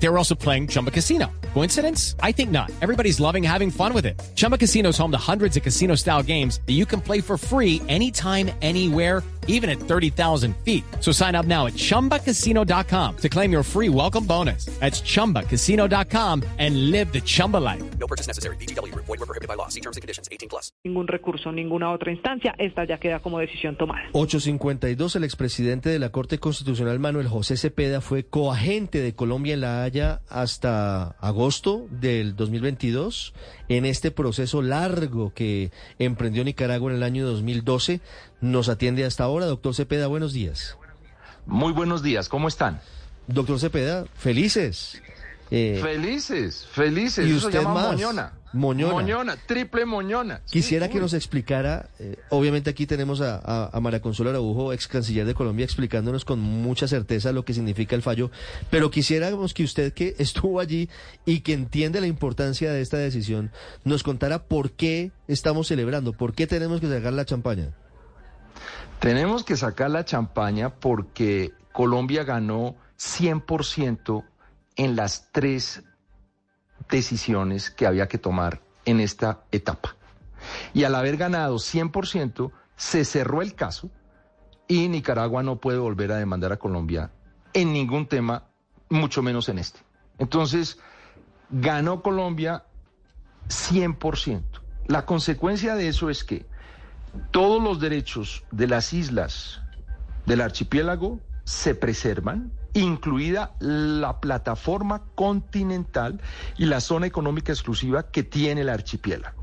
They were also playing Chumba Casino. Coincidence? I think not. Everybody's loving having fun with it. Chumba Casino is home to hundreds of casino style games that you can play for free anytime, anywhere, even at 30,000 feet. So sign up now at chumbacasino.com to claim your free welcome bonus. That's chumbacasino.com and live the Chumba life. No purchase necessary. BGW. Void were prohibited by law. See terms and conditions. 18 plus. ningún recurso, ninguna otra instancia, esta ya queda como decisión tomada. 852, el expresidente de la Corte Constitucional Manuel José Cepeda fue coagente de Colombia en La Haya hasta agosto del 2022 en este proceso largo que emprendió Nicaragua en el año 2012. Nos atiende hasta ahora, doctor Cepeda, buenos días. Muy buenos días, ¿cómo están? Doctor Cepeda, felices. Eh, Felices, felices. ¿Y Eso se usted llama más? moñona. Moñona. Moñona, triple moñona. Sí, Quisiera que uy. nos explicara, eh, obviamente aquí tenemos a, a, a María Consuelo Araujo, ex canciller de Colombia, explicándonos con mucha certeza lo que significa el fallo, pero quisiéramos que usted que estuvo allí y que entiende la importancia de esta decisión, nos contara por qué estamos celebrando, por qué tenemos que sacar la champaña. Tenemos que sacar la champaña porque Colombia ganó 100% en las tres decisiones que había que tomar en esta etapa. Y al haber ganado 100%, se cerró el caso y Nicaragua no puede volver a demandar a Colombia en ningún tema, mucho menos en este. Entonces, ganó Colombia 100%. La consecuencia de eso es que todos los derechos de las islas del archipiélago se preservan, incluida la plataforma continental y la zona económica exclusiva que tiene el archipiélago.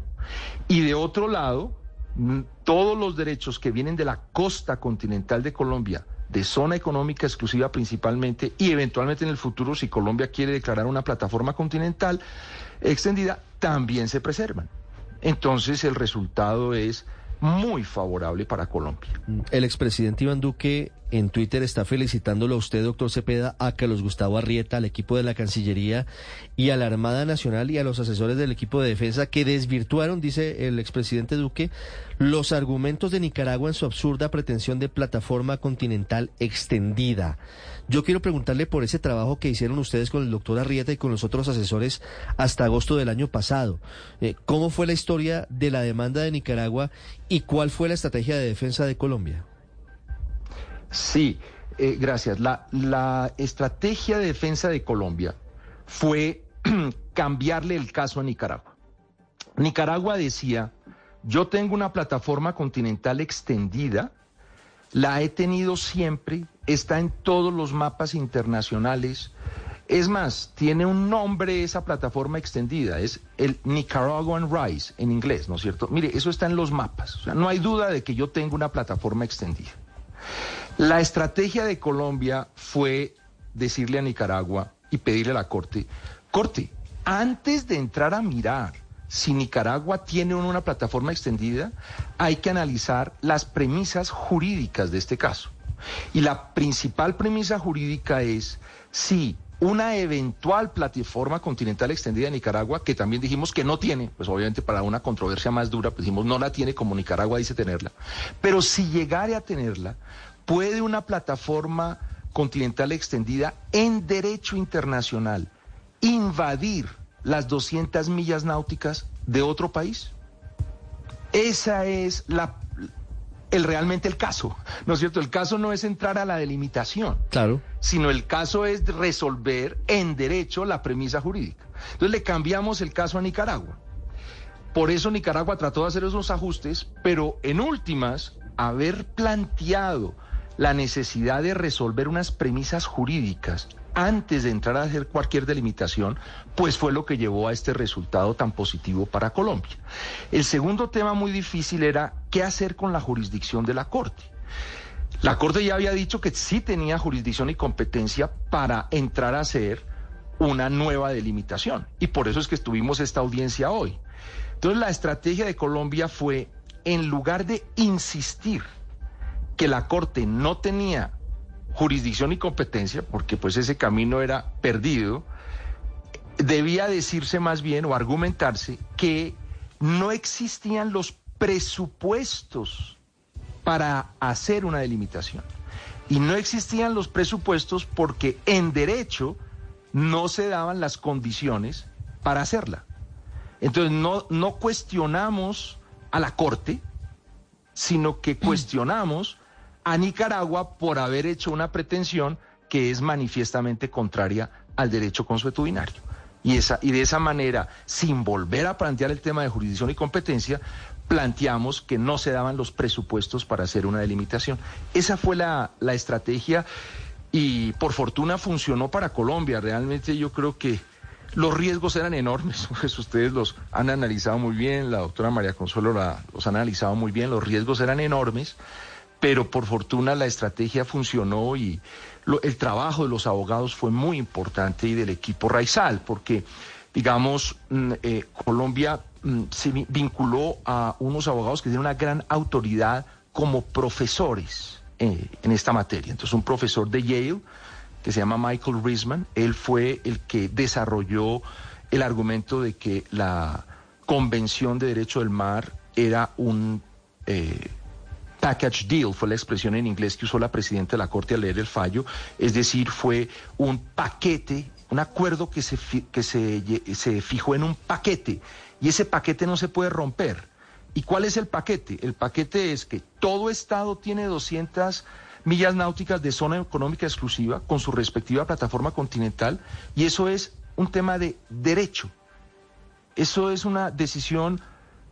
Y de otro lado, mm, todos los derechos que vienen de la costa continental de Colombia, de zona económica exclusiva principalmente, y eventualmente en el futuro, si Colombia quiere declarar una plataforma continental extendida, también se preservan. Entonces el resultado es muy favorable para Colombia. El expresidente Iván Duque en Twitter está felicitándolo a usted, doctor Cepeda, a Carlos Gustavo Arrieta, al equipo de la Cancillería y a la Armada Nacional y a los asesores del equipo de defensa que desvirtuaron, dice el expresidente Duque, los argumentos de Nicaragua en su absurda pretensión de plataforma continental extendida. Yo quiero preguntarle por ese trabajo que hicieron ustedes con el doctor Arrieta y con los otros asesores hasta agosto del año pasado. Eh, ¿Cómo fue la historia de la demanda de Nicaragua y cuál fue la estrategia de defensa de Colombia? Sí, eh, gracias. La, la estrategia de defensa de Colombia fue cambiarle el caso a Nicaragua. Nicaragua decía, yo tengo una plataforma continental extendida, la he tenido siempre, está en todos los mapas internacionales. Es más, tiene un nombre esa plataforma extendida, es el Nicaraguan Rise en inglés, ¿no es cierto? Mire, eso está en los mapas, o sea, no hay duda de que yo tengo una plataforma extendida. La estrategia de Colombia fue decirle a Nicaragua y pedirle a la Corte, Corte, antes de entrar a mirar si Nicaragua tiene una plataforma extendida, hay que analizar las premisas jurídicas de este caso. Y la principal premisa jurídica es si una eventual plataforma continental extendida de Nicaragua, que también dijimos que no tiene, pues obviamente para una controversia más dura, pues dijimos no la tiene como Nicaragua dice tenerla, pero si llegare a tenerla, ¿puede una plataforma continental extendida en derecho internacional invadir las 200 millas náuticas de otro país? Esa es la el realmente el caso, ¿no es cierto? El caso no es entrar a la delimitación, Claro. sino el caso es resolver en derecho la premisa jurídica. Entonces le cambiamos el caso a Nicaragua. Por eso Nicaragua trató de hacer esos ajustes, pero en últimas, haber planteado la necesidad de resolver unas premisas jurídicas antes de entrar a hacer cualquier delimitación, pues fue lo que llevó a este resultado tan positivo para Colombia. El segundo tema muy difícil era qué hacer con la jurisdicción de la Corte. La Corte ya había dicho que sí tenía jurisdicción y competencia para entrar a hacer una nueva delimitación. Y por eso es que estuvimos esta audiencia hoy. Entonces la estrategia de Colombia fue, en lugar de insistir que la Corte no tenía jurisdicción y competencia, porque pues ese camino era perdido, debía decirse más bien o argumentarse que no existían los presupuestos para hacer una delimitación. Y no existían los presupuestos porque en derecho no se daban las condiciones para hacerla. Entonces no, no cuestionamos a la Corte, sino que cuestionamos a Nicaragua por haber hecho una pretensión que es manifiestamente contraria al derecho consuetudinario. Y, esa, y de esa manera, sin volver a plantear el tema de jurisdicción y competencia, planteamos que no se daban los presupuestos para hacer una delimitación. Esa fue la, la estrategia y por fortuna funcionó para Colombia. Realmente yo creo que los riesgos eran enormes, pues ustedes los han analizado muy bien, la doctora María Consuelo los ha analizado muy bien, los riesgos eran enormes, pero por fortuna la estrategia funcionó y el trabajo de los abogados fue muy importante y del equipo Raizal, porque, digamos, mm, eh, Colombia mm, se vinculó a unos abogados que tienen una gran autoridad como profesores eh, en esta materia. Entonces, un profesor de Yale, que se llama Michael Risman. Él fue el que desarrolló el argumento de que la Convención de Derecho del Mar era un eh, package deal, fue la expresión en inglés que usó la presidenta de la Corte al leer el fallo, es decir, fue un paquete, un acuerdo que se, que se, se fijó en un paquete y ese paquete no se puede romper. ¿Y cuál es el paquete? El paquete es que todo Estado tiene 200 millas náuticas de zona económica exclusiva con su respectiva plataforma continental y eso es un tema de derecho. Eso es una decisión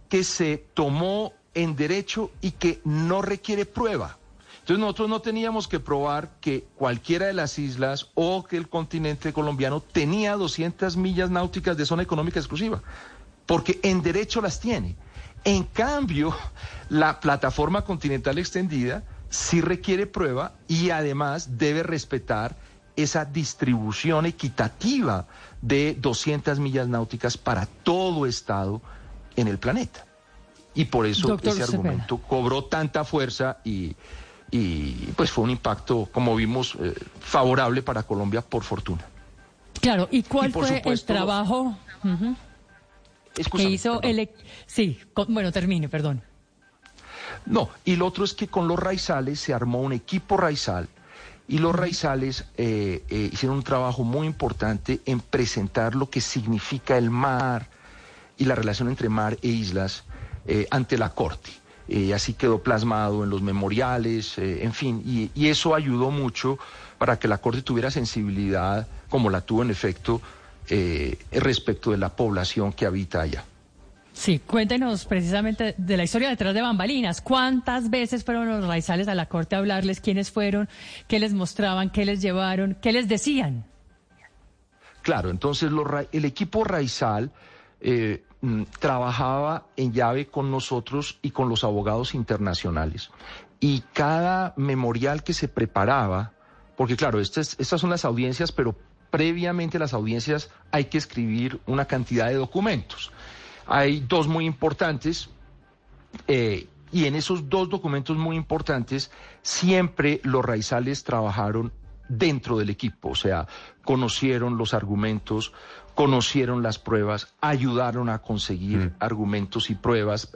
que se tomó en derecho y que no requiere prueba. Entonces nosotros no teníamos que probar que cualquiera de las islas o que el continente colombiano tenía 200 millas náuticas de zona económica exclusiva, porque en derecho las tiene. En cambio, la plataforma continental extendida sí requiere prueba y además debe respetar esa distribución equitativa de 200 millas náuticas para todo estado en el planeta. Y por eso ese argumento cobró tanta fuerza y, pues fue un impacto, como vimos, eh, favorable para Colombia por fortuna. Claro, ¿y cuál fue el trabajo que hizo el... Sí, bueno, termine, perdón. No, y lo otro es que con los raizales se armó un equipo raizal y los raizales eh, eh, hicieron un trabajo muy importante en presentar lo que significa el mar y la relación entre mar e islas eh, ante la Corte. así quedó plasmado en los memoriales, en fin, y, y eso ayudó mucho para que la Corte tuviera sensibilidad, como la tuvo en efecto, respecto de la población que habita allá. Sí, cuéntenos precisamente de la historia detrás de Bambalinas. ¿Cuántas veces fueron los raizales a la corte a hablarles? ¿Quiénes fueron? ¿Qué les mostraban? ¿Qué les llevaron? ¿Qué les decían? Claro, entonces el equipo raizal eh, mm, trabajaba en llave con nosotros y con los abogados internacionales. Y cada memorial que se preparaba, porque claro, estas, estas son las audiencias, pero previamente a las audiencias hay que escribir una cantidad de documentos. Hay dos muy importantes eh, y en esos dos documentos muy importantes siempre los raizales trabajaron dentro del equipo, o sea, conocieron los argumentos, conocieron las pruebas, ayudaron a conseguir mm. argumentos y pruebas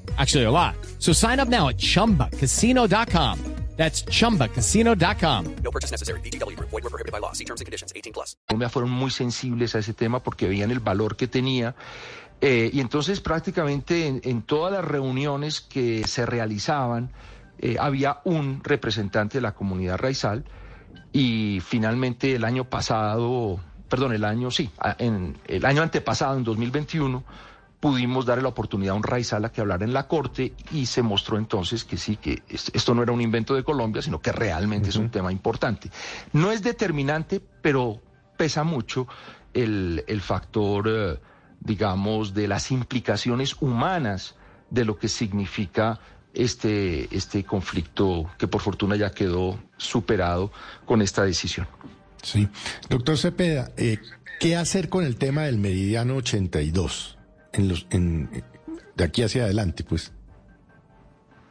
Actually, a lot. So sign up now at chumbacasino.com. That's chumbacasino.com. No purchase necessary. BGW. Void were prohibited by law. See terms and conditions 18 plus. Fueron muy sensibles a ese tema porque veían el valor que tenía. Eh, y entonces prácticamente en, en, todas las reuniones que se realizaban eh, había un representante de la comunidad raizal y finalmente el año pasado, perdón, el año sí, en el año antepasado, en 2021, pudimos darle la oportunidad a un Raizal a que hablara en la corte y se mostró entonces que sí, que esto no era un invento de Colombia, sino que realmente es un tema importante. No es determinante, pero pesa mucho el, factor, eh, digamos, de las implicaciones humanas de lo que significa este, este conflicto que por fortuna ya quedó superado con esta decisión. Sí. Doctor Cepeda, eh, ¿qué hacer con el tema del meridiano 82 en los, en, de aquí hacia adelante, pues?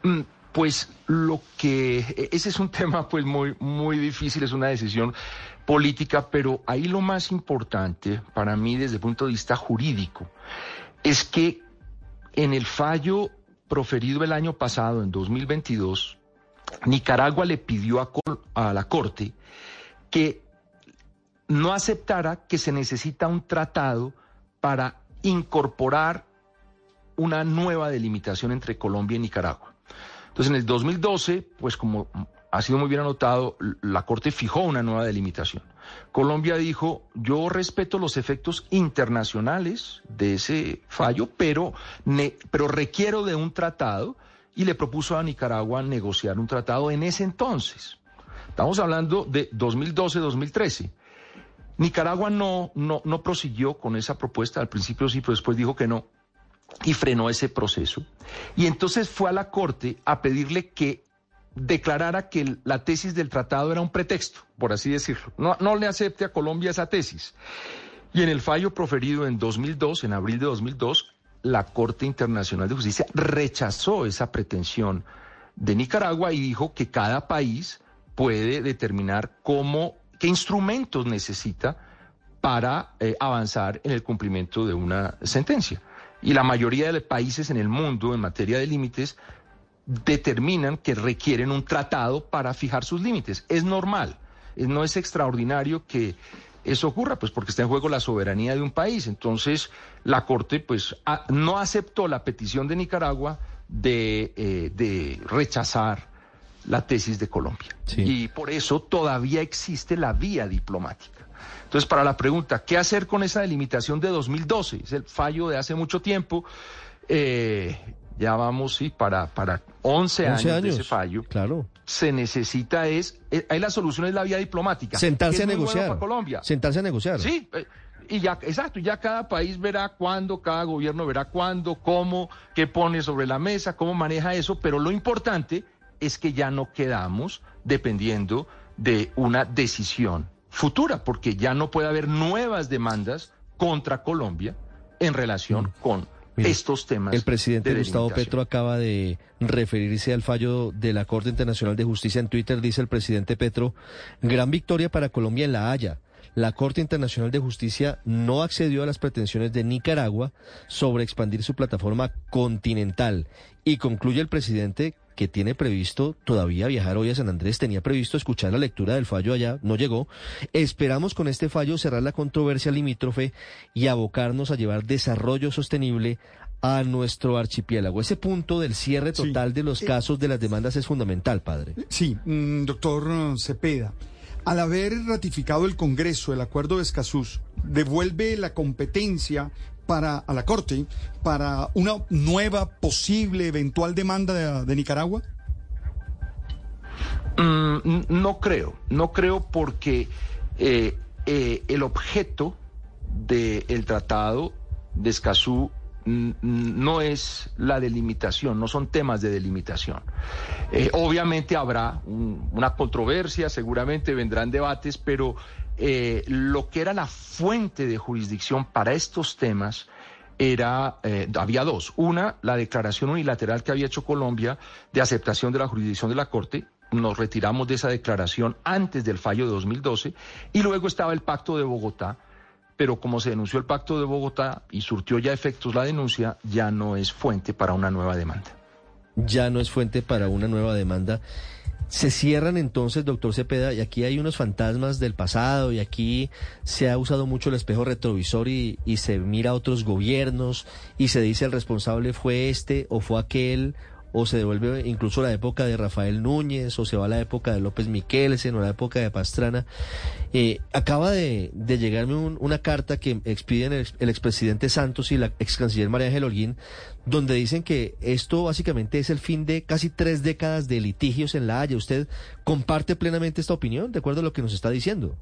Mm, Pues lo que ese es un tema pues muy muy difícil, es una decisión política, pero ahí lo más importante para mí desde el punto de vista jurídico es que en el fallo proferido el año pasado en 2022 Nicaragua le pidió a, a la Corte que no aceptara que se necesita un tratado para incorporar una nueva delimitación entre Colombia y Nicaragua. Entonces, en el 2012, pues como ha sido muy bien anotado, la Corte fijó una nueva delimitación. Colombia dijo, yo respeto los efectos internacionales de ese fallo, pero, ne- pero requiero de un tratado y le propuso a Nicaragua negociar un tratado en ese entonces. Estamos hablando de 2012-2013. Nicaragua no, no, no prosiguió con esa propuesta, al principio sí, pero después dijo que no y frenó ese proceso. Y entonces fue a la Corte a pedirle que declarara que la tesis del tratado era un pretexto, por así decirlo. No, no le acepte a Colombia esa tesis. Y en el fallo proferido en 2002, en abril de 2002, la Corte Internacional de Justicia rechazó esa pretensión de Nicaragua y dijo que cada país puede determinar cómo, qué instrumentos necesita para eh, avanzar en el cumplimiento de una sentencia. Y la mayoría de países en el mundo en materia de límites determinan que requieren un tratado para fijar sus límites. Es normal, eh, no es extraordinario que eso ocurra, pues porque está en juego la soberanía de un país. Entonces, la Corte pues a- no aceptó la petición de Nicaragua de, eh, de rechazar la tesis de Colombia. Sí. Y por eso todavía existe la vía diplomática. Entonces, para la pregunta, ¿qué hacer con esa delimitación de 2012? Es el fallo de hace mucho tiempo. Eh, ya vamos, sí, para, para 11, 11 años, de ese fallo. Claro. Se necesita es, eh, ahí la solución es la vía diplomática. Sentarse a bueno negociar. para Colombia. Sentarse a negociar. Sí, eh, y ya, exacto, ya cada país verá cuándo, cada gobierno verá cuándo, cómo, qué pone sobre la mesa, cómo maneja eso, pero lo importante es que ya no quedamos dependiendo de una decisión futura, porque ya no puede haber nuevas demandas contra Colombia en relación con Mm. Mire, estos temas. El presidente de Gustavo. Petro acaba de referirse al fallo de la Corte Internacional de Justicia en Twitter. Dice el presidente Petro, gran victoria para Colombia en La Haya. La Corte Internacional de Justicia no accedió a las pretensiones de Nicaragua sobre expandir su plataforma continental. Y concluye el presidente que tiene previsto todavía viajar hoy a San Andrés, tenía previsto escuchar la lectura del fallo allá, no llegó. Esperamos con este fallo cerrar la controversia limítrofe y abocarnos a llevar desarrollo sostenible a nuestro archipiélago. Ese punto del cierre Sí. total de los casos de las demandas es fundamental, padre. Sí, mm, doctor Cepeda. Al haber ratificado el Congreso el acuerdo de Escazú, devuelve la competencia para a la Corte para una nueva posible eventual demanda de, de Nicaragua. Mm, no creo, no creo porque eh, eh, el objeto del tratado de Escazú no es la delimitación, no son temas de delimitación. Eh, obviamente habrá un- una controversia, seguramente vendrán debates, pero eh, lo que era la fuente de jurisdicción para estos temas era, eh, había dos. Una, la declaración unilateral que había hecho Colombia de aceptación de la jurisdicción de la Corte. Nos retiramos de esa declaración antes del fallo de 2012. Y luego estaba el Pacto de Bogotá. Pero como se denunció el Pacto de Bogotá y surtió ya efectos la denuncia, ya no es fuente para una nueva demanda. Ya no es fuente para una nueva demanda. Se cierran entonces, doctor Cepeda, y aquí hay unos fantasmas del pasado, y aquí se ha usado mucho el espejo retrovisor y, y se mira a otros gobiernos y se dice el responsable fue este o fue aquel, o se devuelve incluso la época de Rafael Núñez, o se va a la época de López Miquelsen, o la época de Pastrana. Eh, acaba de, llegarme un- una carta que expiden el, ex- el expresidente Santos y la ex canciller María Ángel Holguín, donde dicen que esto básicamente es el fin de casi tres décadas de litigios en La Haya. ¿Usted comparte plenamente esta opinión, de acuerdo a lo que nos está diciendo?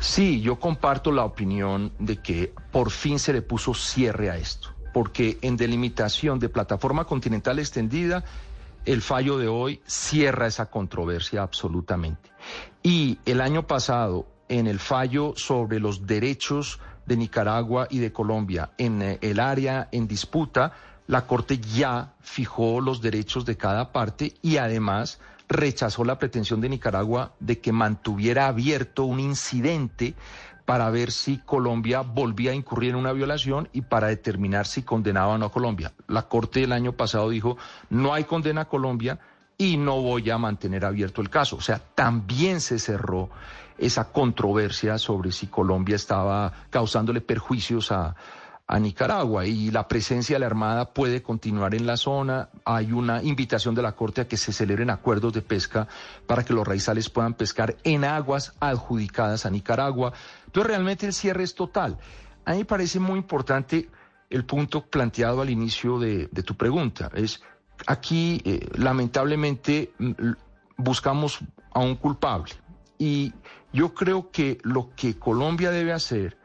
Sí, yo comparto la opinión de que por fin se le puso cierre a esto. Porque en delimitación de plataforma continental extendida, el fallo de hoy cierra esa controversia absolutamente. Y el año pasado, en el fallo sobre los derechos de Nicaragua y de Colombia en eh, el área en disputa, la Corte ya fijó los derechos de cada parte y además rechazó la pretensión de Nicaragua de que mantuviera abierto un incidente para ver si Colombia volvía a incurrir en una violación y para determinar si condenaba o no a Colombia. La Corte el año pasado dijo, no hay condena a Colombia y no voy a mantener abierto el caso. O sea, también se cerró esa controversia sobre si Colombia estaba causándole perjuicios a, a Nicaragua y la presencia de la Armada puede continuar en la zona. Hay una invitación de la Corte a que se celebren acuerdos de pesca para que los raizales puedan pescar en aguas adjudicadas a Nicaragua. Entonces realmente el cierre es total. A mí me parece muy importante el punto planteado al inicio de, tu pregunta. Es aquí eh, lamentablemente buscamos a un culpable y yo creo que lo que Colombia debe hacer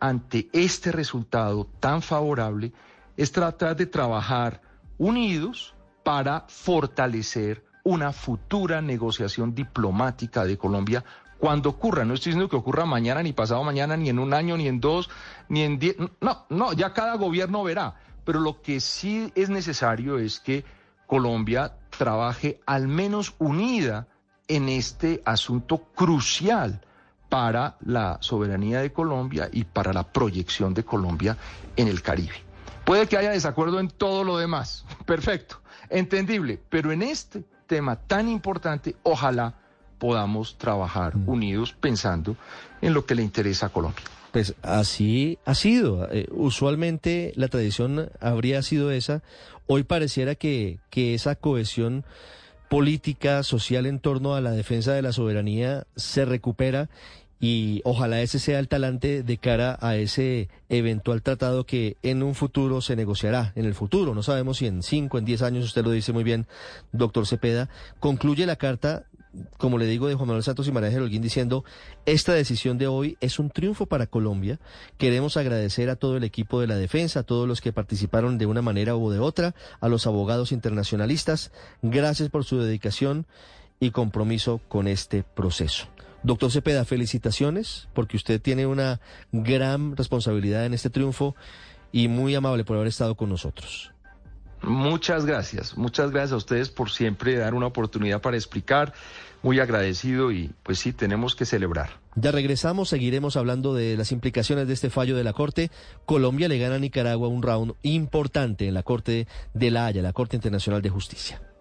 ante este resultado tan favorable es tratar de trabajar unidos para fortalecer una futura negociación diplomática de Colombia cuando ocurra. No estoy diciendo que ocurra mañana, ni pasado mañana, ni en un año, ni en dos, ni en diez. No, no, ya cada gobierno verá. Pero lo que sí es necesario es que Colombia trabaje al menos unida en este asunto crucial para la soberanía de Colombia y para la proyección de Colombia en el Caribe. Puede que haya desacuerdo en todo lo demás, perfecto, entendible, pero en este tema tan importante, ojalá podamos trabajar mm. unidos pensando en lo que le interesa a Colombia. Pues así ha sido. Eh, usualmente la tradición habría sido esa. Hoy pareciera que, que esa cohesión política, social en torno a la defensa de la soberanía se recupera y ojalá ese sea el talante de cara a ese eventual tratado que en un futuro se negociará. En el futuro, no sabemos si en cinco, en diez años, usted lo dice muy bien, doctor Cepeda, concluye la carta como le digo, de Juan Manuel Santos y María Holguín diciendo, esta decisión de hoy es un triunfo para Colombia. Queremos agradecer a todo el equipo de la defensa, a todos los que participaron de una manera u de otra, a los abogados internacionalistas. Gracias por su dedicación y compromiso con este proceso. Doctor Cepeda, felicitaciones porque usted tiene una gran responsabilidad en este triunfo y muy amable por haber estado con nosotros. Muchas gracias, muchas gracias a ustedes por siempre dar una oportunidad para explicar. Muy agradecido y pues sí, tenemos que celebrar. Ya regresamos, seguiremos hablando de las implicaciones de este fallo de la Corte. Colombia le gana a Nicaragua un round importante en la Corte de la Haya, la Corte Internacional de Justicia.